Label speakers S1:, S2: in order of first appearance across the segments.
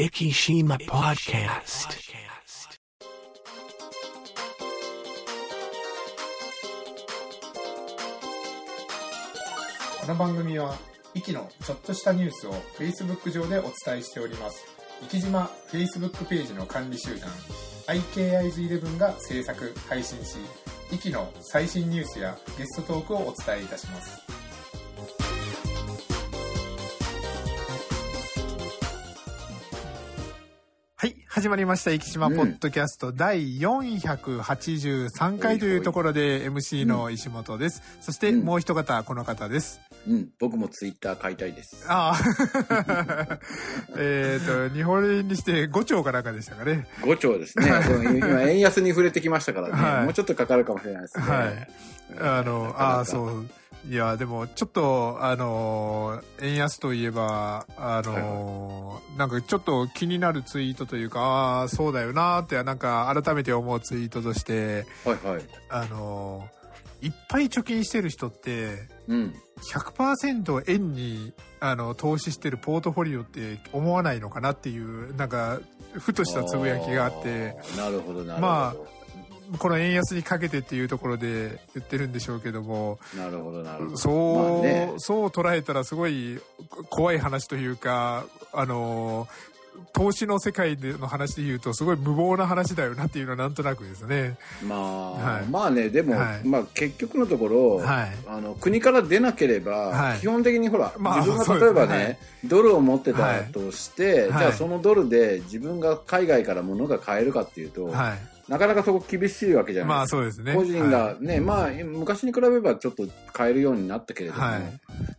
S1: Ikishima Podcast.
S2: この番組は、イキのちょっとしたニュースを Facebook 上でお伝えしております。イキ島 Facebook ページの管理集団、IKIs11 が制作、配信し、イキの最新ニュースやゲストトークをお伝えいたします。始まりました。生島ポッドキャスト第483回というところで MC の石本です。そしてもう一方、この方です。
S3: うん、僕もツイッター買いたいです。
S2: ああ。えっと、日本円にして5兆かなんかでしたかね。
S3: 5兆ですね。今、円安に触れてきましたからね。
S2: はい
S3: もうちょっとかかるかもしれないですね。
S2: はい。あの、ああ、そう。いや、でも、ちょっと、あの、円安といえば、あの、なんかちょっと気になるツイートというか、ああ、そうだよなって、なんか改めて思うツイートとして、
S3: はいはい。
S2: あの、いっぱい貯金してる人って、
S3: うん。
S2: 100%円にあの投資してるポートフォリオって思わないのかなっていうなんかふとしたつぶやきがあって
S3: あー。なるほど、なるほど。
S2: まこの円安にかけてっていうところで言ってるんでしょうけども
S3: なるほど、なるほど。
S2: そう、
S3: まあね。
S2: そう捉えたらすごい怖い話というかあの投資の世界での話で言うとすごい無謀な話だよなっていうのはなんとなくですね。
S3: まあ、
S2: はい。
S3: まあね、でも、
S2: はい。
S3: まあ結局のところ、
S2: はい。
S3: あの国から出なければ、
S2: はい。
S3: 基本的にほら、
S2: まあ
S3: 自分が例えばね、
S2: ねはい。
S3: ドルを持ってたとして、
S2: はい
S3: じゃあそのドルで自分が海外から物が買えるかっていうと、
S2: は
S3: なかなかそこ厳しいわけじ
S2: い。
S3: ゃないですか。
S2: まあそうですね。
S3: 個人がね、まあ昔に比べればちょっと買えるようになったけれども、
S2: はい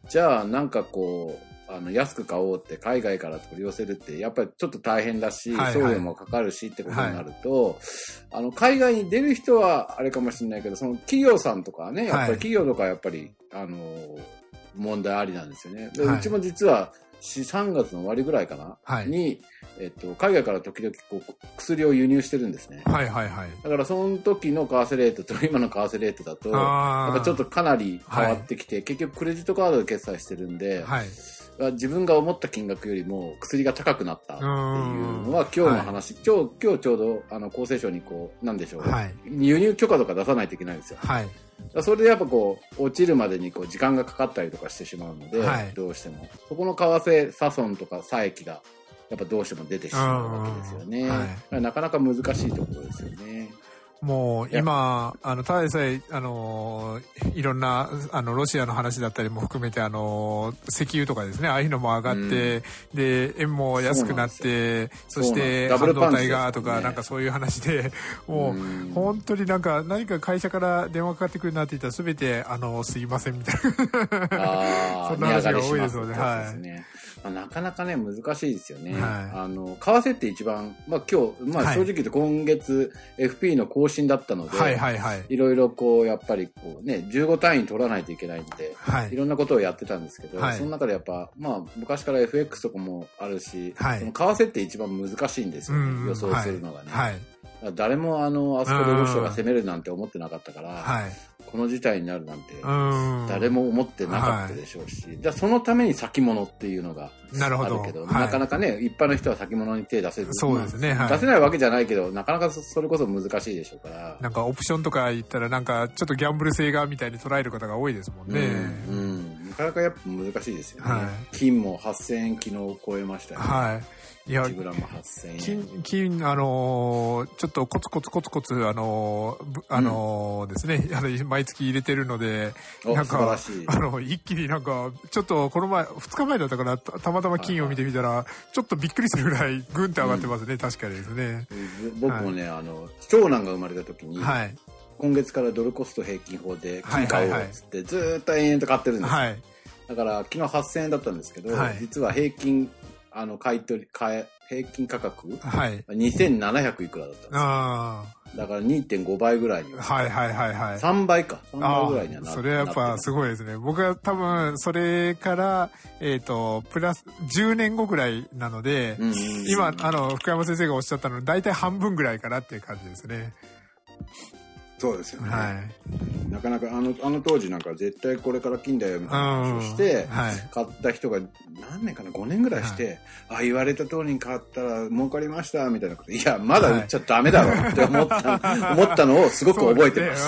S3: じゃあなんかこうあの安く買おうって海外から取り寄せるってやっぱりちょっと大変だし、
S2: はいはい
S3: 送料もかかるしってことになると、あの海外に出る人はあれかもしれないけどその企業さんとかはねやっぱり企業とかはやっぱり、あの問題ありなんですよね。で
S2: はいう
S3: ちも実はし3月の終わりぐらいかな、
S2: はい
S3: に、えっと、海外から時々こう薬を輸入してるんですね。
S2: はいはいはい。
S3: だからその時の為替レートと今の為替レートだと、やっぱちょっとかなり変わってきて、結局クレジットカードで決済してるんで、
S2: はい。
S3: 自分が思った金額よりも薬が高くなったっていうのは今日の話、今日、今日ちょうどあの厚生省にこう、なんでしょう、
S2: はい
S3: 輸入許可とか出さないといけないんですよ。
S2: はい。
S3: それでやっぱこう、落ちるまでにこう時間がかかったりとかしてしまうので、
S2: はい
S3: どうしても。そこの為替差損とか差益が、やっぱどうしても出てしまうわけですよね。
S2: うんはい
S3: なかなか難しいところですよね。
S2: もう今、あの、ただでさえ、あの、いろんな、あの、ロシアの話だったりも含めて、あの、石油とかですね、ああいうのも上がって、で、円も安くなって、そして、半導体がとか、なんかそういう話で、もう、
S3: うん。
S2: 本当になんか、何か会社から電話かかってくるなって言ったら、すべて、あの、すいませんみたいな。
S3: あ
S2: そんな話が多いですよね。
S3: 値上がりしますそうですねまあ、なかなかね、難しいですよね。
S2: はい。
S3: あの、為替って一番、まあ今日、ま
S2: はい。
S3: あ正直言うと今月 FP の更新だったので、
S2: はいはいはい。
S3: いろいろこう、やっぱりこうね、15単位取らないといけないんで、
S2: はいい。
S3: ろんなことをやってたんですけど、
S2: はい
S3: その中でやっぱ、まあ昔から FX とかもあるし、
S2: はい
S3: その為替って一番難しいんですよね、予想するのがね。
S2: はい。
S3: だから誰もあの、あそこでロシアが攻めるなんて思ってなかったから、
S2: はい。
S3: この事態になるなんて、
S2: うん。
S3: 誰も思ってなかったでしょうし、じゃあそのために先物っていうのが。あるけど、
S2: はい
S3: なかなかね、一般の人は先物に手出せる。
S2: そうですね
S3: まあ
S2: はい
S3: 出せないわけじゃないけど、なかなかそそれこそ難しいでしょうから。
S2: なんかオプションとか言ったらなんかちょっとギャンブル性がみたいに捉える方が多いですもんね。
S3: うん、うんなかなかやっぱ難しいですよね。
S2: はい
S3: 金も8000円昨日超えましたよね。
S2: はい。いや、
S3: 1グラム8000円。
S2: 金、金、あのーちょっとコツコツコツコツ、あのーぶあのーですね、あの、毎月入れてるので、
S3: お
S2: なんか
S3: 素晴らしい、
S2: あの、一気になんか、ちょっとこの前、2日前だったから、たたまたま金を見てみたら、ちょっとびっくりするぐらい、ぐんって上がってますね、確かにですね。
S3: ぼ僕もね、あの、長男が生まれた時に、
S2: はい。
S3: 今月からドルコスト平均法で金買おうっつって、ずーっと延々と買ってるんですよ。
S2: はい。
S3: だから昨日8000円だったんですけど、
S2: はい
S3: 実は平均、あの、買い取り、買え、平均価格、
S2: はい。
S3: 2700いくらだったんですよ。
S2: あ
S3: だから2.5倍ぐらいに。
S2: あ。はいはいはいはい。
S3: 3倍か。3
S2: あ
S3: 倍ぐらいにはな
S2: あ、それはやっぱす
S3: い。
S2: ごいですね。僕は多分、それから、えっ、と、プラス、10年後ぐらいなので、
S3: うんうんうん
S2: 今、あの、福山先生がおっしゃったの、大体半分ぐらいかなっていう感じですね。
S3: そうですよね。
S2: はい。
S3: なかなか、あの、あの当時なんか絶対これから金だよみたいな話をして、
S2: はい。
S3: 買った人が何年かな5年ぐらいして、あ言われた通りに買ったら儲かりましたみたいなこといやまだ売っちゃダメだろ って思った、思ったのをすごく覚えてます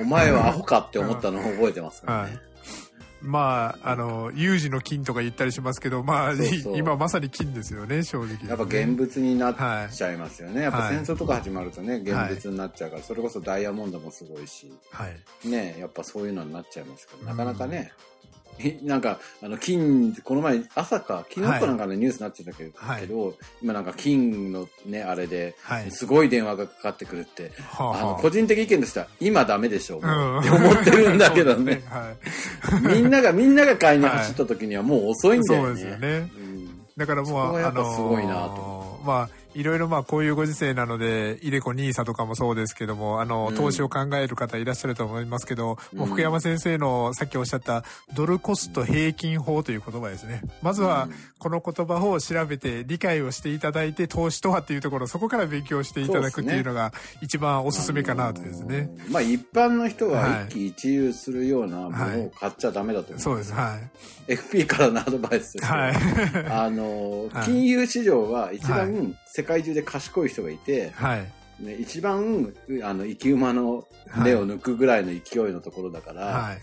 S3: お前はアホかって思ったのを覚えてます
S2: うん
S3: からね、
S2: はい。まあ、あの、有事の金とか言ったりしますけど、まあ、
S3: そうそう。
S2: 今まさに金ですよね、正直、
S3: やっぱ現物になっちゃいますよね、やっぱ
S2: はい
S3: 戦争とか始まるとね現物になっちゃうから、それこそダイヤモンドもすごいし。
S2: はい。
S3: ねやっぱそういうのになっちゃいますからなかなかね、なんか、あの、金、この前、朝か、昨日かなんかのニュースになってたけど、
S2: はい。
S3: けど今なんか金のね、あれで、
S2: はい。
S3: すごい電話がかかってくるって、
S2: はあはあ
S3: あの、個人的意見としては、今ダメでしょう、もう
S2: うん。
S3: って思ってるんだけどね。
S2: すはい。
S3: みんなが、みんなが買いに走った時にはもう遅いんだよね。
S2: そうですよね。
S3: うん
S2: だからもう、あ
S3: がやっぱすごいなと
S2: のーまあ、いろいろまあこういうご時世なので、イデコニーサとかもそうですけども、あの、
S3: うん。
S2: 投資を考える方いらっしゃると思いますけど、もう
S3: うん
S2: 福山先生のさっきおっしゃったドルコスト平均法という言葉ですね。まずは
S3: うん。
S2: この言葉を調べて理解をしていただいて、投資とはっていうところ、そこから勉強していただくっていうのが一番おすすめかなとですね。
S3: あのーまあ一般の人
S2: は
S3: はい。一喜一憂するようなものを買っちゃダメだと思う。
S2: そうです、はい。
S3: FP からのアドバイスとしては
S2: はい。
S3: あのー
S2: はい。
S3: 金融市場は一
S2: は
S3: 番世界中で賢い人がいて、
S2: はい。
S3: ね、一番あの生き馬の目を抜くぐらいの勢いのところだから、
S2: はい。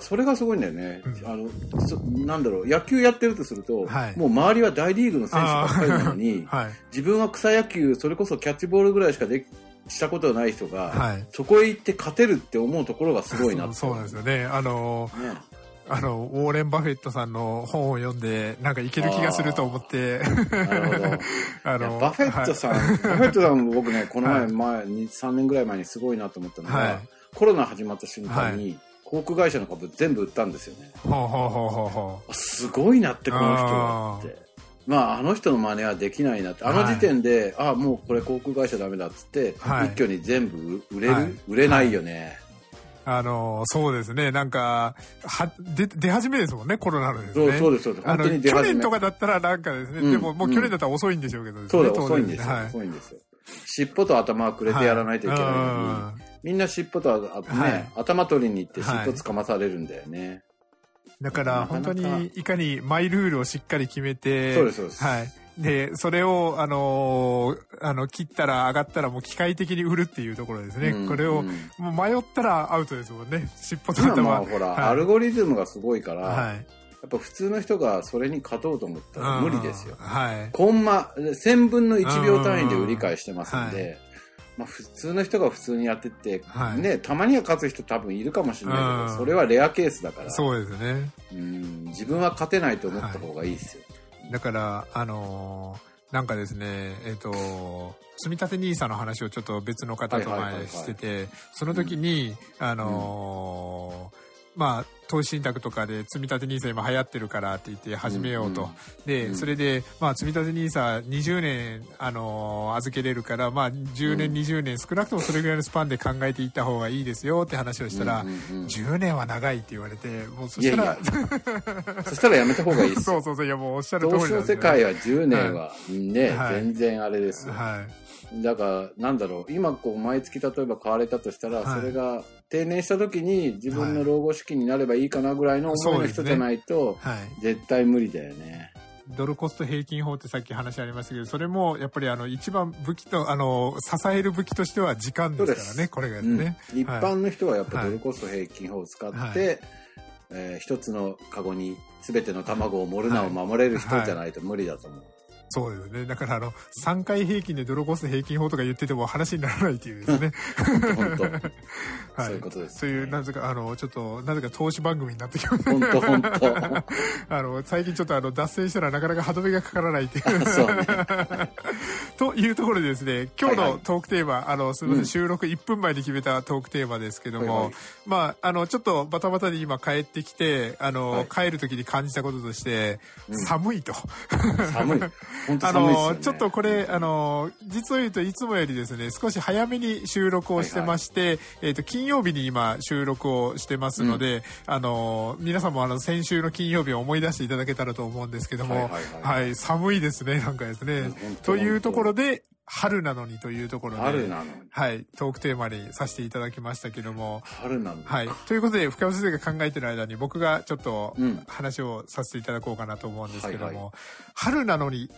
S3: それがすごいんだよね、
S2: うん
S3: あのそなんだろう野球やってるとすると、
S2: はい
S3: もう周りは大リーグの選手ばっかりなのに
S2: はい。
S3: 自分は草野球それこそキャッチボールぐらいしかでしたことがない人が、
S2: はい。
S3: そこへ行って勝てるって思うところがすごいな
S2: そうなんですよね。あのー
S3: ね
S2: あの、ウォーレン・バフェットさんの本を読んで、なんかいける気がすると思って、あ
S3: いやバフェットさん、バフェットさんも僕ね、この前、
S2: はい
S3: 前、2、3年ぐらい前にすごいなと思ったのが、
S2: はい
S3: コロナ始まった瞬間に、航空会社の株全部売ったんですよね。すごいなって、この人はって。まあ、あの人の真似はできないなって。あの時点で、あもうこれ航空会社ダメだっつって、
S2: はい
S3: 一挙に全部売れる、
S2: はい
S3: 売れないよね。
S2: う。あの、そうですね。なんか、は、で、出始めですもんね、コロナのです
S3: そう
S2: ね。
S3: そうですそうです。
S2: あの、去年とかだったらなんかですね、
S3: うん
S2: でももう
S3: うん
S2: 去年だったら遅いんでしょうけどね。
S3: そうだ、
S2: 当然
S3: 遅いんですよ。
S2: はい。
S3: 遅いんですよ。尻尾と頭はくれてやらないといけないのに、
S2: は
S3: みんな尻尾とあね、
S2: はい
S3: 頭取りに行って
S2: はい
S3: 尻尾つかまされるんだよね。
S2: いだから、本当にいかにマイルールをしっかり決めて、
S3: そうですそうです
S2: はい。で、それを、あのーあの、切ったら上がったらもう機械的に売るっていうところですね。
S3: うん
S2: これを、
S3: うん
S2: もう迷ったらアウトですもんね。尻尾と
S3: 今
S2: 頭
S3: まあほら、
S2: はい
S3: アルゴリズムがすごいから、
S2: はい。
S3: やっぱ普通の人がそれに勝とうと思ったら無理ですよ
S2: うん。はい。
S3: コンマ、1000分の1秒単位で売り買いしてますん
S2: うん
S3: で、まあ普通の人が普通にやってって、
S2: はい
S3: ね、たまには勝つ人多分いるかもしれないけ
S2: うん
S3: ど、それはレアケースだから、
S2: そうですね。
S3: うん自分は勝てないと思った方がいいですよ。
S2: だから、あのーなんかですね、えっ、と、積立 NISA の話をちょっと別の方と前してて、その時に、あのーまあ、投資信託とかで積立 NISA 今流行ってるからって言って始めようと。
S3: うん
S2: で、
S3: うん。
S2: それで、まあ、積立 NISA20 年、あのー預けれるから、まあ、10年、
S3: うん。
S2: 20年、少なくともそれぐらいのスパンで考えていった方がいいですよって話をしたら、
S3: うんうんうん
S2: 10年は長いって言われて、もうそ
S3: いやい
S2: したら、
S3: や、そしたらやめた方がいいです。よ。
S2: そうそうそう、いやもうおっしゃる通り
S3: 投資の世界は10年はね、
S2: はい。
S3: 全然あれですよ。
S2: はい。
S3: だから、なんだろう、今こう、毎月例えば買われたとしたら、
S2: はい。
S3: それが定年した時に自分の老後資金になればいいかなぐらいの思いの人じゃないと、
S2: はい。
S3: 絶対無理だよね。
S2: ドルコスト平均法ってさっき話ありましたけど、それもやっぱりあの一番武器と、あの、支える武器としては時間ですからね、これが
S3: うん。
S2: ね。
S3: 一般の人はやっぱ
S2: はい。
S3: ドルコスト平均法を使って、
S2: はい。
S3: えー一つのカゴに全ての卵を盛るなを守れる人じゃないと無理だと思う。
S2: そうですね。だからあの、3回平均でドルコスト平均法とか言ってても話にならないっていうですね。
S3: 本当
S2: はい。
S3: そういうことです
S2: そういう、なぜか、あの、ちょっと、なぜか投資番組になってきました。
S3: 本当本当
S2: あの、最近ちょっとあの、脱線したらなかなか歯止めがかからないっていう。
S3: そうね。
S2: というところでですね、今日の
S3: はいはい
S2: トークテーマ、あの、すみません収録1分前に決めたトークテーマですけども、
S3: はいはい
S2: まあ、あの、ちょっとバタバタで今帰ってきて、あの、
S3: はい
S2: 帰る時に感じたこととして、
S3: うん
S2: 寒いと。
S3: 寒い。
S2: あの、
S3: ね。
S2: ちょっとこれ、あの、実を言うといつもよりですね、少し早めに収録をしてまして、えっ、と、金曜日に今収録をしてますので、あの、皆さんもあの、先週の金曜日を思い出していただけたらと思うんですけども、
S3: はいはいはい
S2: はい、寒いですね、なんかですねというところで、春なのにというところで、
S3: 春なのに。
S2: はい、トークテーマにさせていただきましたけども、
S3: 春なのに。
S2: はい。ということで、深尾先生が考えてる間に僕がちょっと
S3: うん
S2: 話をさせていただこうかなと思うんですけども、
S3: はいは
S2: 春なのに、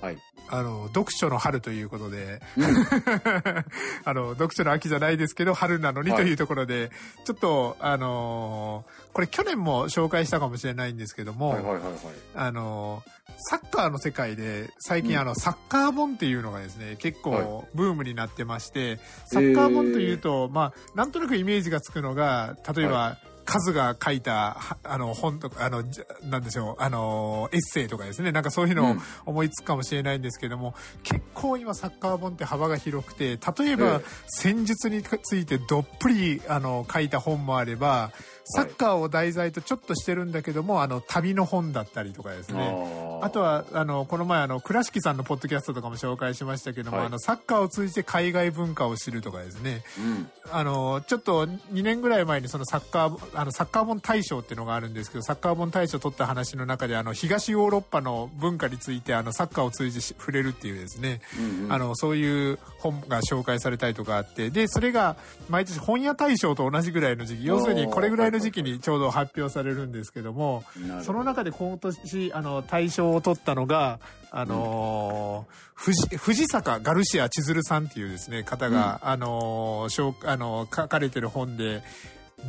S3: はい。
S2: あの、読書の春ということで、
S3: うん。
S2: あの、読書の秋じゃないですけど、春なのに
S3: はい。
S2: というところで、ちょっと、あのーこれ去年も紹介したかもしれないんですけども、
S3: はいはいはいはい。
S2: あのーサッカーの世界で最近
S3: うん。
S2: あの、サッカー本っていうのがですね、結
S3: はい。
S2: 構ブームになってまして、サッカー本というと、まあ、なんとなくイメージがつくのが、例えば、
S3: は
S2: 数が書いた、はあの、本とか、あの、なんでしょう、あの、エッセイとかですね、なんかそういうのを
S3: うん
S2: 思いつくかもしれないんですけども、結構今サッカー本って幅が広くて、例えば、
S3: ええ
S2: 戦術についてどっぷり、あの、書いた本もあれば、サッカーを題材とちょっとしてるんだけども、あの、旅の本だったりとかですね。
S3: あ
S2: とは、あの、この前、あの、倉敷さんのポッドキャストとかも紹介しましたけども、
S3: はい
S2: あの、サッカーを通じて海外文化を知るとかですね。
S3: うん。
S2: あの、ちょっと2年ぐらい前にそのサッカー、あの、サッカー本大賞っていうのがあるんですけど、サッカー本大賞取った話の中で、あの、東ヨーロッパの文化について、あの、サッカーを通じてし触れるっていうですね、
S3: うんうん。
S2: あの、そういう本が紹介されたりとかあって、で、それが毎年本屋大賞と同じぐらいの時期、要するにこれぐらいの時期にちょうど発表されるんですけども、
S3: ど。
S2: その中で今年、あの、大賞を取ったのが、あのー藤藤坂ガルシア千鶴さんっていうですね、方が、あのーしょうあのー書かれてる本で、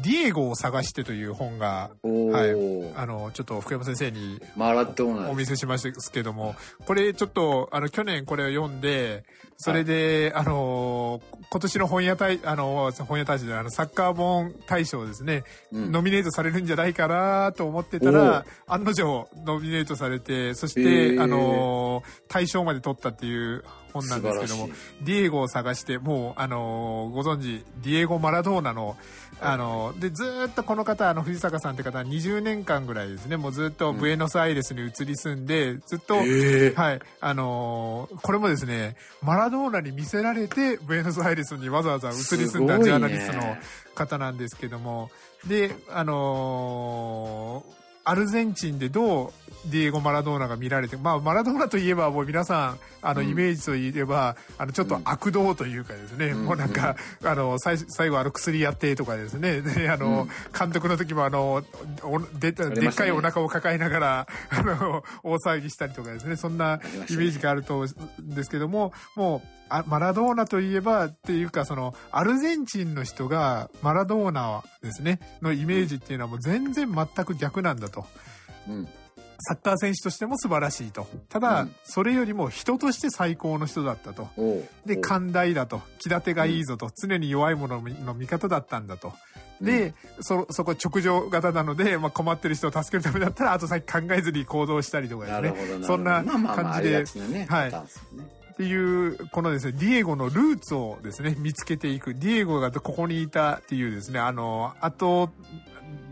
S2: ディエゴを探してという本が、
S3: お
S2: はい。
S3: ー。
S2: あの、ちょっと福山先生にお見せしましたけども、これちょっと、あの、去年これを読んで、それで、あのー今年の本屋大、あのー本屋大賞じゃないあの、サッカー本大賞ですね、
S3: うん。
S2: ノミネートされるんじゃないかなと思ってた
S3: お
S2: ら
S3: う、
S2: 案の定ノミネートされて、そし
S3: へ
S2: て、
S3: ー。
S2: あのー大賞まで取ったっていう本なんですけどもディエゴを探して、もう、あのーご存知、ディエゴ・マラドーナの、あのーで、ずーっとこの方、あの、藤坂さんって方は20年間ぐらいですね、もうずっとブエノスアイレスに移り住んで、ずっと、
S3: え
S2: はい。あのーこれもですね、マラドーナに見せられて、ブエノスアイレスにわざわざ移り住んだジャーナリストの方なんですけども、で、あのーアルゼンチンでどうディエゴ・マラドーナが見られて、まあ、マラドーナといえばもう皆さん、あの、
S3: うん。
S2: イメージといえば、あの、ちょっと悪道というかですね、
S3: うん。
S2: もうなんか、あの、最最後あの薬やってとかですね、で、あの、
S3: うん。
S2: 監督の時もあの、おででっかいお腹を抱えながら、あの、大騒ぎしたりとかですね、そんなイメージがあると思うんですけども、もう、あマラドーナといえばっていうか、その、アルゼンチンの人がマラドーナですね、のイメージっていうのはもう全然全く逆なんだと。
S3: うん。
S2: サッカー選手としても素晴らしいと。ただ、
S3: うん
S2: それよりも人として最高の人だったと。で、寛大だと。気立てがいいぞと。常に弱い者の味方だったんだと。で、そ、そこ直上型なので、まあ、困ってる人を助けるためだったら、後先考えずに行動したりとかですね。そんな感じではいっていう、このですね、ディエゴのルーツをですね、見つけていく。ディエゴがここにいたっていうですね、あの、あと、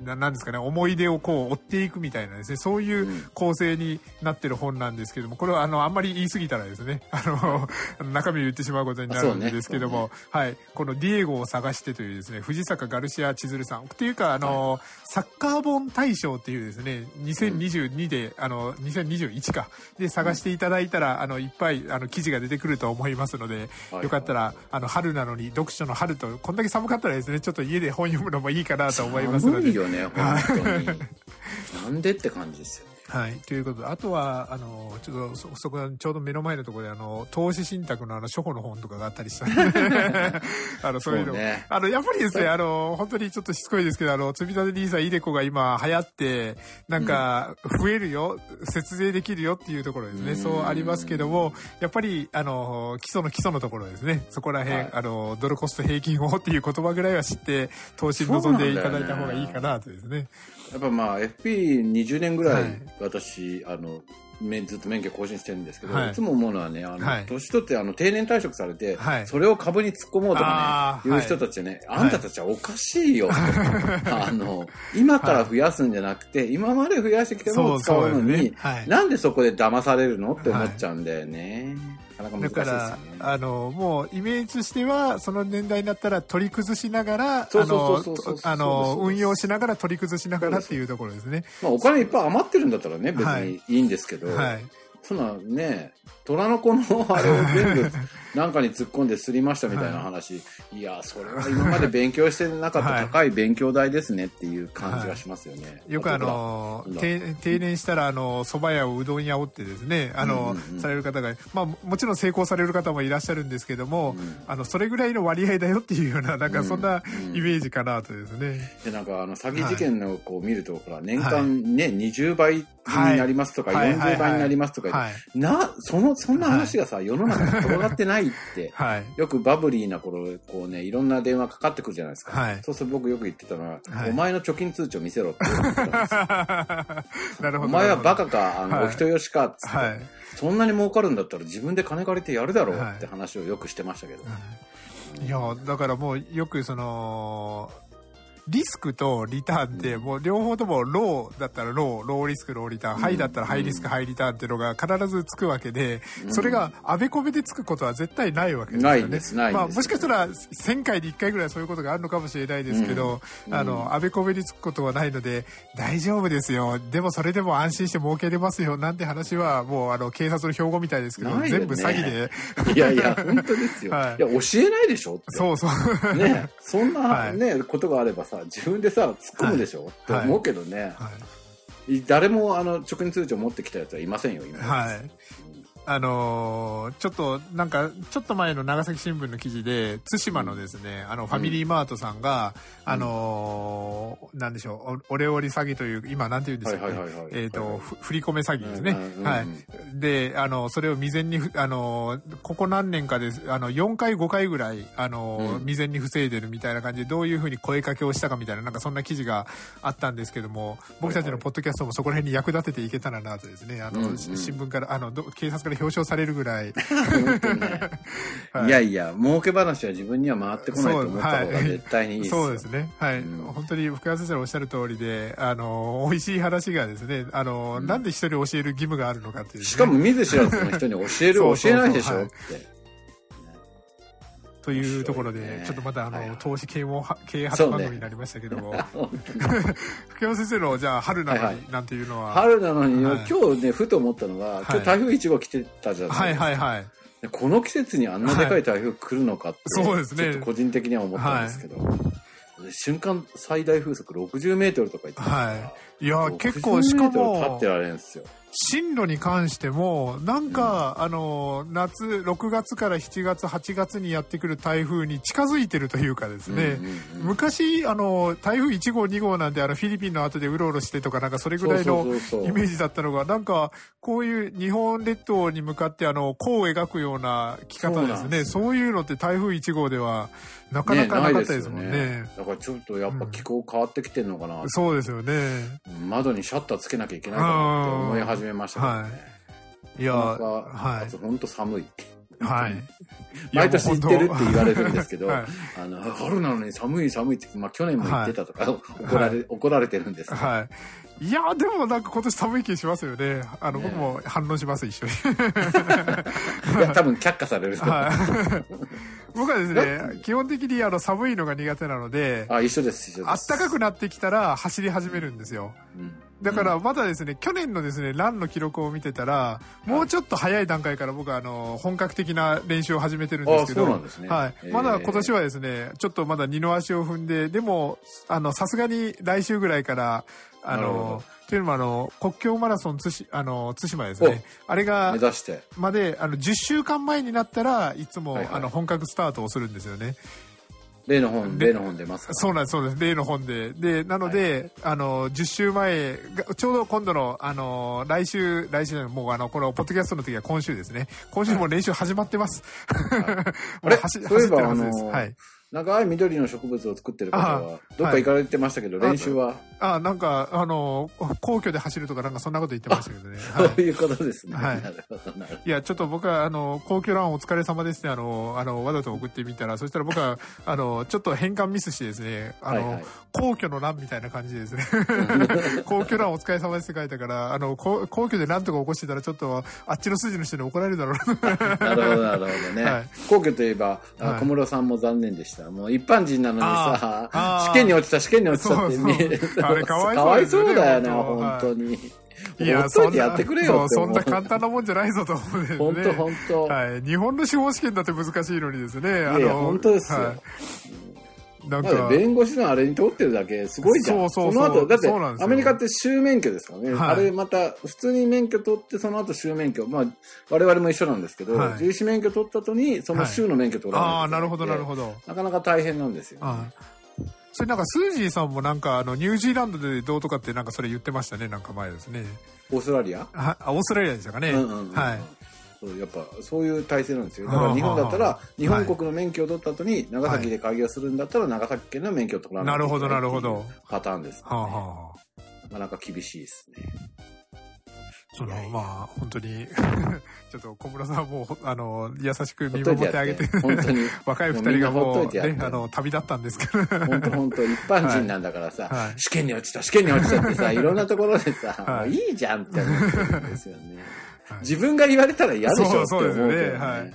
S2: ななんですかね、思い出をこう追っていくみたいなですね、そういう
S3: うん。
S2: 構成になってる本なんですけども、これはあの、あんまり言い過ぎたらですね、あの、中身を言ってしまうことになるんですけども、はい、このディエゴを探してというですね、藤坂ガルシア千鶴さん。っていうか、あの、サッカー本大賞っていうですね、2022で、あの、2021か、で探していただいたら、あの、いっぱい、あの、記事が出てくると思いますので、
S3: はい。
S2: よかったら、あの、春なのに読書の春と、こんだけ寒かったらですね、ちょっと家で本読むのもいいかなと思いますので。
S3: 寒いよね、本当に。なんでって感じですよね。
S2: はい。ということで、あとは、あの、ちょっと、そ、そこ、ちょうど目の前のところで、あの、投資信託のあの、初歩の本とかがあったりした。ん であの、そういうの。
S3: そうね。
S2: あの、やっぱりですね、あの、本当にちょっとしつこいですけど、あの、積立 NISA イデコが今流行って、なんか、増えるよ、節税できるよっていうところですね。
S3: うん。
S2: そうありますけども、やっぱり、あの、基礎の基礎のところですね。そこら辺、
S3: はい。
S2: あの、ドルコスト平均法っていう言葉ぐらいは知って、投資に臨んでいただいた方がいいかなとですね。
S3: やっぱまあ FP20 年ぐら
S2: はい
S3: い私、あのめずっと免許更新してるんですけど、
S2: はい。
S3: い、つも思うのはねあの、
S2: はい。
S3: 年取ってあの定年退職されて、
S2: はい。
S3: それを株に突っ込もうとかね、い。う人たちね、あんたたちはおかしいよ、あの今から増やすんじゃなくて、今まで増やしてきたのを使うのに、
S2: ね。はい。
S3: なんでそこで騙されるのって思っちゃうんだよね。なかな
S2: だか
S3: か難しいですよね。
S2: ら、あの、もうイメージとしては、その年代になったら取り崩しながら、あのあの、運用しながら取り崩しながらっていうところですね。
S3: まあ、お金いっぱい余ってるんだったらね、別
S2: はい
S3: にいいんですけど、
S2: はい。
S3: そんなね、虎の子のあれを全部なんかに突っ込んですりましたみたいな話、い、や、それは今まで勉強してなかった高い勉強代ですねっていう感じがしますよね。
S2: よくあの定定年したらあの蕎麦屋をうどん屋をってですねあの、
S3: うんうん。うん
S2: される方が、まあ、もちろん成功される方もいらっしゃるんですけども、あのそれぐらいの割合だよっていうようななんかそんなイメージかなとですね。
S3: でなんかあの詐欺事件のこう見ると、ほら年間ね、20倍になりますとか、
S2: はい。
S3: 40倍になりますとか、
S2: はい。
S3: なそのそんな話がさ、世の中に転がってないって、
S2: はい。
S3: よくバブリーな頃こうねいろんな電話かかってくるじゃないですか、
S2: はい。
S3: そうすると僕よく言ってたのは、
S2: はい。
S3: お前の貯金通帳見せろって言ってたんですよ。
S2: なるほど
S3: お前はバ
S2: カ
S3: カかあの、
S2: はい。
S3: お人よしかっつって、
S2: はい。
S3: そんなに儲かるんだったら自分で金借りてやるだろう
S2: はい。
S3: って話をよくしてましたけど、
S2: いやだからもうよくそのリスクとリターンってもう両方ともローだったらローローリスクローリターン、ハイだったらハイリスクハイリターンっていうのが必ずつくわけで、それがあべこべでつくことは絶対ないわけですよね。
S3: ないですない
S2: まあ、もしかしたら1000回に1回ぐらいそういうことがあるのかもしれないですけど、あのあべこべにつくことはないので大丈夫ですよ。でもそれでも安心して儲けれますよ。なんて話はもうあの警察の標語みたいですけど、全部詐欺で。
S3: いやいや本当ですよ、
S2: はい。
S3: い、や教えないでしょ
S2: そうそう。
S3: ね、そんな、
S2: はい
S3: ねことがあればさ自分でさ突っ込むでしょ、って思うけどね、
S2: はい。
S3: 誰もあの直近通帳持ってきたやつはいませんよ今。
S2: はい。あのーちょっと、なんか、ちょっと前の長崎新聞の記事で、対馬のですね、あの、ファミリーマートさんが、あのーなんでしょう、おオレオレ詐欺という、今、なんて言うんですか。えっと、ふ振り込め詐欺ですね。
S3: うんうんうん。
S2: はい。で、あの、それを未然にふ、あの、ここ何年かです、あの、4回5回ぐらい、あの、
S3: うん。
S2: 未然に防いでるみたいな感じで、どういうふうに声かけをしたかみたいな、なんかそんな記事があったんですけども、僕たちのポッドキャストもそこら辺に役立てていけたらなとですね、あの、
S3: うんうん
S2: 新聞から、あの、ど警察から表彰されるぐらい、
S3: ね。
S2: はい。
S3: いやいや儲け話は自分には回ってこないと思った方が絶対にいいですよ。
S2: そうですね。はい。
S3: うん。
S2: 本当に福山先生のおっしゃる通りで、あの、美味しい話がですね、あの、なんで人に教える義務があるのかっていう、ね。
S3: しかも見ず知らずの人に教える 教えないでしょ
S2: はい。
S3: って
S2: というところで、
S3: ね。
S2: ちょっとまたあの、
S3: はいはい。
S2: 投資啓蒙は経営
S3: そうね
S2: 発番組になりましたけども、福山先生の、じゃあ、春なの
S3: はいは
S2: になんていうのは、
S3: 春なのに、
S2: はい。
S3: 今日ねふと思ったのが今日台風1号来てたじゃない
S2: はい
S3: ですか、
S2: はいはい。
S3: でこの季節にあんなでかい台風来るのかって、
S2: そうですね。
S3: ちょっと個人的には思ったんですけど、瞬間最大風速60メートルとか言ってたから。
S2: はい。いや、結構、
S3: 60
S2: しか
S3: メートル立
S2: も
S3: って、られるんですよ。
S2: 進路に関しても、なんか、あの、夏、6月から7月、8月にやってくる台風に近づいてるというかですね、
S3: うんうんうん
S2: 昔、あの、台風1号、2号なんて、あの、フィリピンの後でうろうろしてとか、なんかそれぐらいのイメージだったのが、なんか、こういう日本列島に向かって、あの、弧を描くような着方ですね。
S3: そう
S2: いうのって台風1号では、なかなかなかったですもんね。
S3: だからちょっとやっぱ気候変わってきてるのかな、
S2: そうですよね。
S3: 窓にシャッターつけなきゃいけないかなって思い始めましたね。
S2: いや、は
S3: あと本当寒い。
S2: い。はい。
S3: 毎年言ってるって言われるんですけど、
S2: はい
S3: あの春なのに寒い寒いって、まあ、去年も言ってたとか、怒られ怒られてるんです
S2: はい。いや、でもなんか今年寒い気しますよね。あの、
S3: ね
S2: 僕も反応します、一緒に。
S3: いや多分却下される
S2: はい。僕はですね、基本的にあの寒いのが苦手なので、
S3: あ一緒です一緒です。
S2: あったかくなってきたら走り始めるんですよ。
S3: うん。
S2: だからまだですね、去年のですね、ランの記録を見てたら、もうちょっと早い段階から僕はあの、本格的な練習を始めてるんですけど、はい。まだ今年はですね、ちょっとまだ二の足を踏んで、でも、あの、さすがに来週ぐらいから、あの、というのもあの、国境マラソン津しあの、津島ですね。あれが
S3: 目、指して
S2: まで、あの、10週間前になったらいつも、
S3: はいはい
S2: あの、本格スタートをするんですよね。
S3: 例の本
S2: で
S3: 例の本出ますか？
S2: そうなんです、そうです。例の本で。で、なので、あの、10週前が、ちょうど今度の、あの、来週、来週もうあの、この、ポッドキャストの時は今週ですね。今週もう練習始まってます。
S3: あれ？
S2: も走
S3: そういえば
S2: 走ってるはずですはい。
S3: 長い緑の植物を作ってる方
S2: あ
S3: はどっか行かれてましたけど、
S2: はい
S3: 練習は？
S2: あ、なんか、あの、皇居で走るとかなんかそんなこと言ってましたけどね。はい。
S3: そういうことですね、
S2: はい。
S3: なるほどなるほ
S2: いや、ちょっと僕は、あの、皇居ランお疲れ様ですね、あの、あの、わざと送ってみたら、そしたら僕は、あの、ちょっと変換ミスしてですね、あの、
S3: はいはい。
S2: 皇居の欄みたいな感じでですね、皇居欄お疲れ様ですって書いたから、あの、皇皇居で何とか起こしてたら、ちょっと、あっちの筋の人に怒られるだろう。な。
S3: どなるほどなるほどね、
S2: はい。
S3: 皇居といえば、小室さんも残念でした。さ、もう一般人なのに
S2: あ
S3: さ試験に落ちた、試験に落ちたって見える。
S2: そうそうあれかわいそう
S3: かわいそうだよね、
S2: 本当
S3: に。
S2: いや、そん。なそうそんな簡単なもんじゃないぞと思うんですね。
S3: 本当本当。
S2: はい。日本の司法試験だって難しいのにですね。あの
S3: いやいや本当ですよ
S2: はいなんか、
S3: 弁護士のあれに通ってるだけすごいじゃん。
S2: そうそうそう
S3: の後、だってアメリカって州免許ですからね。
S2: はい
S3: あれまた普通に免許取ってその後州免許。まあ我々も一緒なんですけど、
S2: はい
S3: 重視免許取った後にその州の免許取らないと
S2: ああ、なるほど、なるほど。
S3: なかなか大変なんですよ。
S2: あそれなんか、スージーさんもなんか、あの、ニュージーランドでどうとかってなんかそれ言ってましたね、なんか前ですね。
S3: オーストラリア？
S2: はあ、オーストラリアでしたかね。
S3: うんうんうん
S2: はい。
S3: そうやっぱそういう体制なんですよ。だから日本だったら日本国の免許を取った後に長崎で開業するんだったら長崎県の免許を取らない
S2: なるほど、ないるほど。
S3: パターンです、ね。
S2: はあ、はあはあ、
S3: なかなか厳しいですね。
S2: その
S3: いや。いや
S2: まあ本当に ちょっと小村さんもあの優しく見守ってあげて。
S3: 本当に。
S2: 若い二人が
S3: もう
S2: ねあの旅立ったんですけど。
S3: 本当本当一般人なんだからさ、
S2: はい。
S3: 試験に落ちた試験に落ちたってさ いろんなところでさ、
S2: はい。
S3: もういいじゃんって思ってるんですよね、
S2: はい。
S3: 自分が言われたら嫌でしょって思う
S2: そうそうですね。はい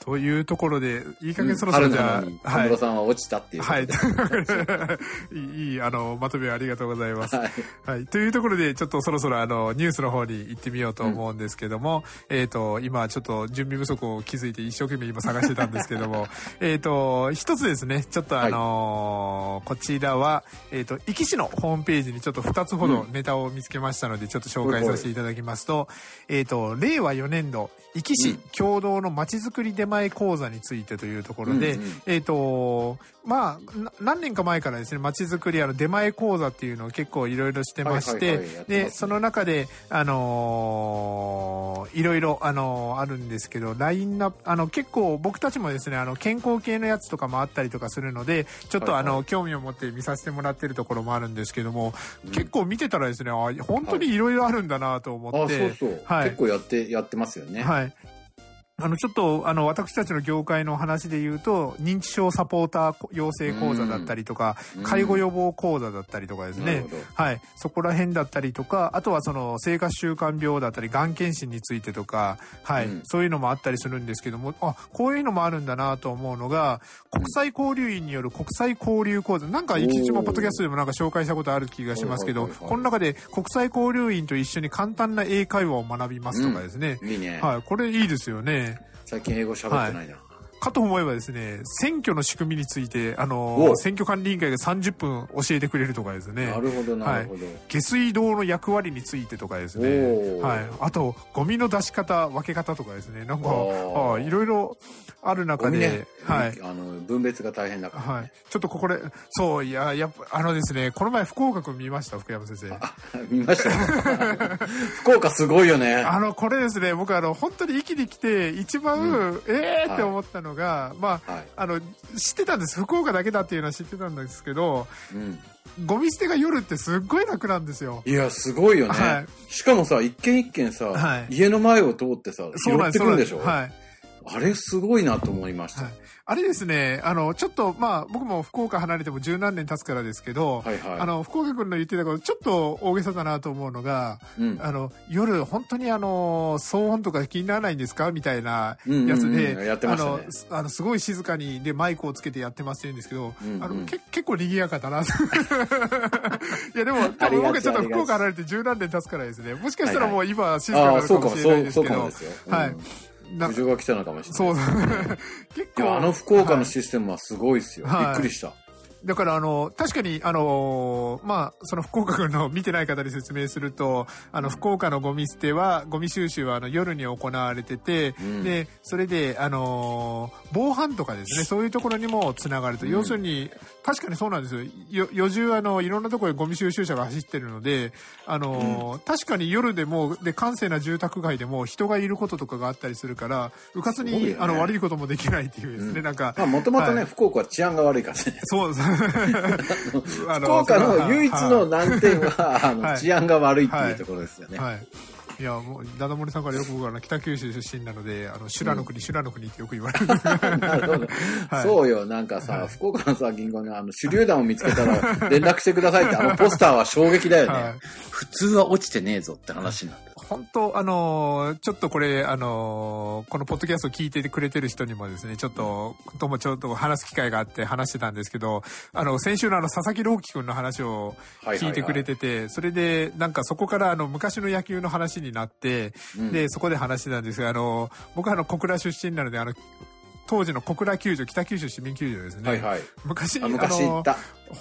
S2: というところでいい加
S3: うん
S2: 減そろそろじゃあ、はい。
S3: 室さんは落ちたっていう。
S2: はい。
S3: で。
S2: いいいいあのまとめありがとうございます。
S3: はい。
S2: はい。というところで、ちょっとそろそろあの、ニュースの方に行ってみようと思うんですけども、えっ、と、今ちょっと準備不足を気づいて一生懸命今探してたんですけども、えっと、一つですね、ちょっとあのーこちらは、えっ、と、壱岐市のホームページにちょっと二つほどネタを見つけましたので、ちょっと紹介させていただきますと、えっ、と、令和4年度、壱岐市共同のまちづくり出前講座についてというところで、
S3: うんうん。
S2: えっ、と、まあ、な何年か前からですね、まちづくり、あの、出前講座っていうのを結構いろいろしてまして、
S3: はいはいはいやってますね。
S2: で、その中で、あのーいろいろ、あのーあるんですけど、ラインナップ、あの、結構僕たちもですね、あの、健康系のやつとかもあったりとかするので、ちょっと、
S3: はいはい。
S2: あの、興味を持って見させてもらってるところもあるんですけども、結構見てたらですね、あ本当にいろいろあるんだなと思
S3: あ、
S2: って、
S3: そうそう、
S2: はい。
S3: 結構やって、やってますよね。
S2: はい。あの、ちょっと、あの、私たちの業界の話で言うと、認知症サポーター養成講座だったりとか、
S3: うん
S2: 介護予防講座だったりとかですね。はい。そこら辺だったりとか、あとはその生活習慣病だったり、がん検診についてとか、はい、
S3: うん
S2: そういうのもあったりするんですけども、あ、こういうのもあるんだなと思うのが、国際交流員による国際交流講座、なんか、生き島ポッドキャストでもなんか紹介したことある気がしますけど、この中で国際交流員と一緒に簡単な英会話を学びますとかですね。
S3: いいね。
S2: はい、これいいですよね。
S3: 最近英語喋ってないな。
S2: かと思えばですね、選挙の仕組みについて、あの
S3: お、
S2: 選挙管理委員会が30分教えてくれるとかですね。
S3: なるほど、なるほど。
S2: 下水道の役割についてとかですね。はい。あと、ゴミの出し方、分け方とかですね。なんか、
S3: あ
S2: いいろいろある中で、
S3: ね、
S2: はい。
S3: あの、分別が大変だから。
S2: はい。ちょっとここで、そう、いや、やっぱ、あのですね、この前福岡君見ました、福山先生。
S3: 見ましたよ 福岡すごいよね。
S2: あの、これですね、僕あの、本当に息に来て、一番、ええーって思ったのが、まあ、
S3: はい。
S2: あの、知ってたんです。福岡だけだっていうのは知ってたんですけど、
S3: うん。
S2: ゴミ捨てが夜ってすっごい楽なんですよ。
S3: いや、すごいよね。
S2: はい
S3: しかもさ、一軒一軒さ、
S2: はい
S3: 家の前を通ってさ、拾っ。てくるんでしょ？
S2: はい。
S3: あれすごいなと思いました。
S2: はい。あれですね、あの、ちょっと、まあ、僕も福岡離れても十何年経つからですけど、
S3: はいはい。
S2: あの、福岡君の言ってたこと、ちょっと大げさだなと思うのが、
S3: うん、
S2: あの、夜、本当にあの、騒音とか気にならないんですかみたいな
S3: うんうんうん。
S2: やつで、あのす、あの、すごい静かに、で、マイクをつけてやってますって言うんですけど、
S3: うんうん。
S2: あの、け結構賑やかだな。と。いや、でも、多分僕はちょっと福岡離れて十何年経つからですね、もしかしたら
S3: はい
S2: もう今は静かな
S3: ああ、
S2: のかもしれないですけど。
S3: そうかも。で、すよ。うん。
S2: はい。な
S3: 苦情が来たのかもしれない。
S2: そう、結構。
S3: あの福岡のシステムはすごいですよ。
S2: はい
S3: びっくりした。
S2: だから、あの、確かに、あの、まあ、その福岡君の 見てない方に説明すると、あの、福岡のゴミ捨ては、ゴミ収集は、あの、夜に行われてて、
S3: うん
S2: で、それで、あの、防犯とかですね、そういうところにもつながると。
S3: うん
S2: 要するに、確かにそうなんですよ。よ夜中、あの、いろんなところでゴミ収集車が走ってるので、あの、確かに夜でも、で、閑静な住宅街でも人がいることとかがあったりするから、うかつに、
S3: ね
S2: あの、悪いこともできないっていうですね、
S3: うん
S2: なんか、
S3: まあ、もともとね、
S2: はい
S3: 福岡は治安が悪いからね。
S2: そうです。あ
S3: 福岡の唯一の
S2: はい
S3: 難点は、あの、
S2: はい
S3: 治安が悪いっていうところですよね。
S2: はい。いや、もう、ダダモリさんからよく僕はあの北九州出身なので、あの、修羅の国、修羅の国ってよく言われる。
S3: そうよ、なんかさ、福岡のさ、銀行のあの、手榴弾を見つけたら連絡してくださいって、あのポスターは衝撃だよね。
S2: はい。
S3: 普通は落ちてねえぞって話になってる。
S2: 本当あのーちょっとこれ、あのーこのポッドキャストを聞いてくれてる人にもですね、ちょっと、ともちょっと話す機会があって話してたんですけど、あの、先週のあの、佐々木朗希くんの話を聞いてくれてて、それで、なんかそこからあの、昔の野球の話になって、
S3: うん
S2: で、そこで話してたんですが、あの、僕はあの、小倉出身なので、あの、当時の小倉球場、北九州市民球場ですね。
S3: はいはい。
S2: 昔、
S3: あ昔行。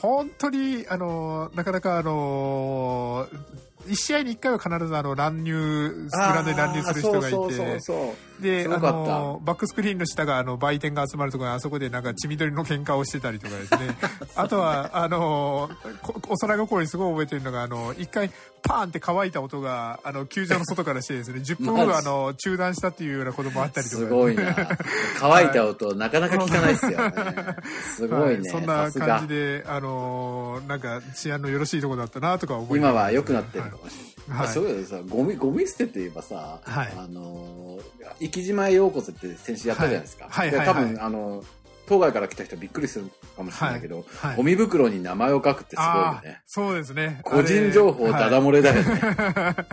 S2: 本当に、あの、なかなかあの、一試合に一回は必ずあの乱入、グラウンドに乱入する人がいて、
S3: そうそうそうそう。
S2: で、あの、バックスクリーンの下があの売店が集まるところあそこでなんか血みどりの喧嘩をしてたりとかですね。あとは、あの、こ幼心にすごい覚えてるのが、あの、一回パーンって乾いた音が、あの、球場の外からしてですね、10分後あの、中断したっていうようなこともあったりとか、
S3: すごいな。乾いた音、なかなか聞かないですよね。すごいね。
S2: はそんな感じ。で、あのーなんか治安のよろしいところだったなとか思いながら
S3: 今は良くなってるかもしれない。
S2: はい
S3: そういうのさ、ゴミ、ゴミ捨てって言えばさ、
S2: はい。
S3: あのー、生島へようこそって先週やったじゃないですか。
S2: はい。はい。はい。はい
S3: で多分、あの、当該から来た人びっくりするかもしれないけど、
S2: はい
S3: ゴミ袋に名前を書くってすごいよね。
S2: そうですね。
S3: 個人情報ダダ漏れだよね。
S2: はい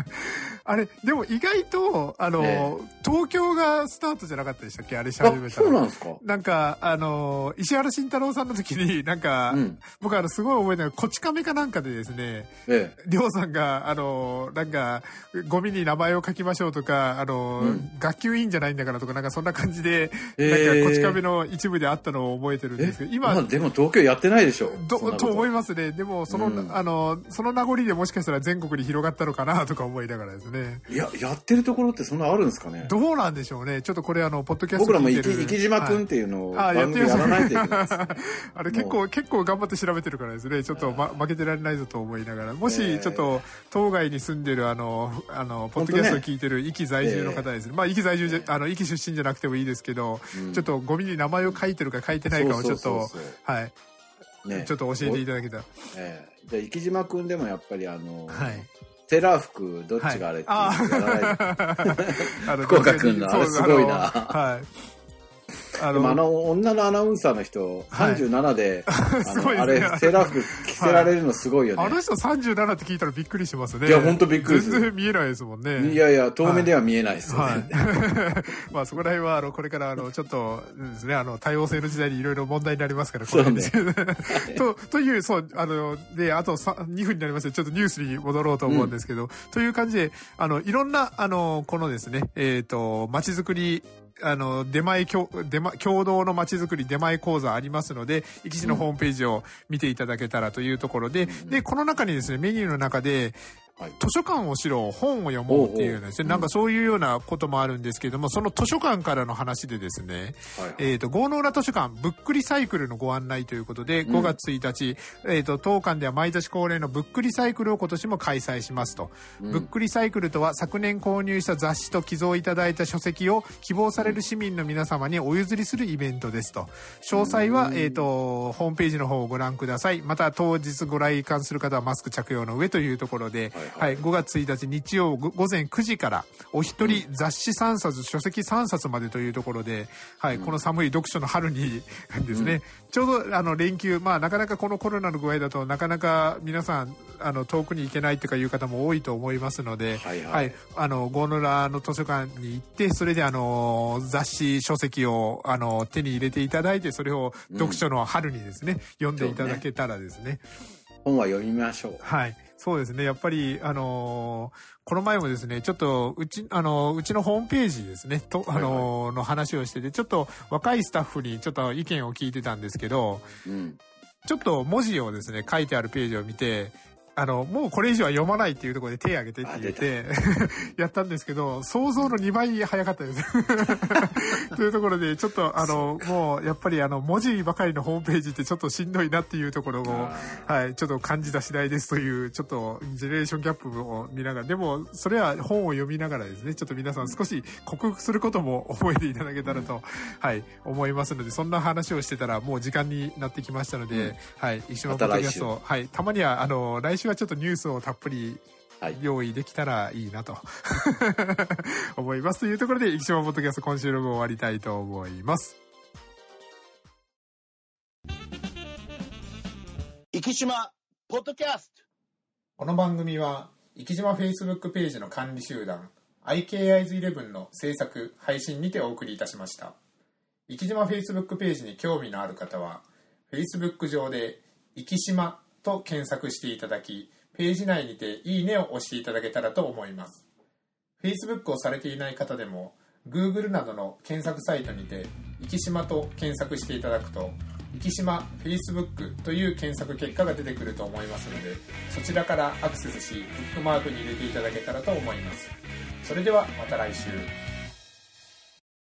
S2: あれ、でも意外と、あの、
S3: え
S2: 東京がスタートじゃなかったでしたっけ？あれし始め
S3: あ、
S2: たの。
S3: そうなんですか？
S2: なんか、あの、石原慎太郎さんの時に、なんか、
S3: うん。
S2: 僕あの、すごい覚えてるこち亀かなんかでですね、
S3: ええ。
S2: りょうさんが、あの、なんか、ゴミに名前を書きましょうとか、あの、
S3: うん
S2: 学級委員じゃないんだからとか、なんかそんな感じで、
S3: えー
S2: なんか、こち亀の一部であったのを覚えてるんですけど、今、
S3: まあでも東京やってないでしょ。
S2: ど
S3: と
S2: 思いますね。でも、その、
S3: うん
S2: あの、その名残でもしかしたら全国に広がったのかなとか思いながらですね。
S3: いや、やってるところってそんなあるんですかね？
S2: どうなんでしょうね。ちょっとこれあの、ポッドキャスト
S3: 僕らも生き島くんっ
S2: はい
S3: ていうのを
S2: あ
S3: 番組やらないといけないです。
S2: あれ結
S3: も
S2: 構、結構頑張って調べてるからですね。ちょっと、ま、負けてられないぞと思いながら。も
S3: え
S2: し、
S3: ー
S2: ちょっと、当該に住んでるあの、あの、ポッドキャストを聞いてる、壱岐在住の方ですね。まあ、壱岐在住じゃ、あの、壱岐出身じゃなくてもいいですけど、
S3: うん
S2: ちょっとゴミに名前を書いてるか書いてないかをちょっと。はい。
S3: ね。
S2: ちょっと教えていただけたら。
S3: ええじゃあ、生島くんでもやっぱりあの、
S2: はい。
S3: セーラー服どっちがあれって
S2: はい。あ の
S3: 福岡君のあれすごいな。
S2: はい。あ
S3: でもあの女のアナウンサーの人、
S2: はい
S3: 37で、あ
S2: すごいね
S3: あれ、セーラー服着せられるのすごいよね。
S2: あの人37って聞いたらびっくりしますね。
S3: いやほんとびっくりする
S2: 全然見えないですもんね。
S3: いやいや、遠目では見えないですよね。
S2: はい。まあそこら辺は、あの、これから、あの、ちょっとですね、あの、多様性の時代にいろいろ問題になりますから、この辺ですけどと、という、そう、あの、で、あとさ2分になりまして、ちょっとニュースに戻ろうと思うんですけど、という感じで、あの、いろんな、あの、このですね、えっ、と、街づくり、あの、出前共、出前、共同の街づくり出前講座ありますので、生き地のホームページを見ていただけたらというところで、で、この中にですね、メニューの中で、
S3: はい。
S2: 図書館をしろ、本を読もうっていうですね、
S3: おうおう。
S2: なんかそういうようなこともあるんですけども、その図書館からの話でですね、えっ、と、豪農浦図書館、ブックリサイクルのご案内ということで、5月1日、えっ、と、当館では毎年恒例のブックリサイクルを今年も開催しますと。ブックリサイクルとは、昨年購入した雑誌と寄贈いただいた書籍を希望される市民の皆様にお譲りするイベントですと。詳細は、えっ、と、ホームページの方をご覧ください。また、当日ご来館する方はマスク着用の上というところで、
S3: はい
S2: はい、5月1日日曜ご午前9時から、お一人雑誌3冊、書籍3冊までというところで、はい、この寒い読書の春に ですね、ちょうどあの連休、まあなかなかこのコロナの具合だとなかなか皆さん、あの遠くに行けないとかいう方も多いと思いますので、はい、あの、ゴーノラの図書館に行って、それであの、雑誌、書籍をあの、手に入れていただいて、それを読書の春にですね、読んでいただけたらですね、
S3: 本は読みましょう。
S2: はい。そうですね。やっぱり、あのーこの前もですね、ちょっと、うち、あのーうちのホームページですね、と、あのーの話をしてて、ちょっと若いスタッフにちょっと意見を聞いてたんですけど、
S3: うん。
S2: ちょっと文字をですね、書いてあるページを見て、あの、もうこれ以上は読まないっていうところで手を挙げてって言って、やったんですけど、想像の2倍早かったです。というところで、ちょっとあの、もうやっぱりあの、文字ばかりのホームページってちょっとしんどいなっていうところを、はい、ちょっと感じた次第ですという、ちょっとジェネレーションギャップを見ながら、でも、それは本を読みながらですね、ちょっと皆さん少し克服することも覚えていただけたらと、はい、思いますので、そんな話をしてたらもう時間になってきましたので、
S3: うん。
S2: はい、一緒のポッドキャスト、
S3: ま
S2: はい、たまには、あの、来週はちょっとニュースをたっぷり
S3: はい。
S2: 用意できたらいいなと 思います。というところで、生島ポッドキャスト今週の分終わりたいと思います。
S1: 生島ポッドキャスト
S4: この番組は
S2: 生島 Facebook ページの管理集団 IKIs11 の制作配信にてお送りいたしました生島 Facebook ページに興味のある方は Facebook 上で「生島」と検索していただきページ内にて「いいね」を押していただけたらと思います。Facebook をされていない方でも Google などの検索サイトにて「生島」と検索していただくと生島 Facebook という検索結果が出てくると思いますのでそちらからアクセスしブックマークに入れていただけたらと思います。それではまた来週。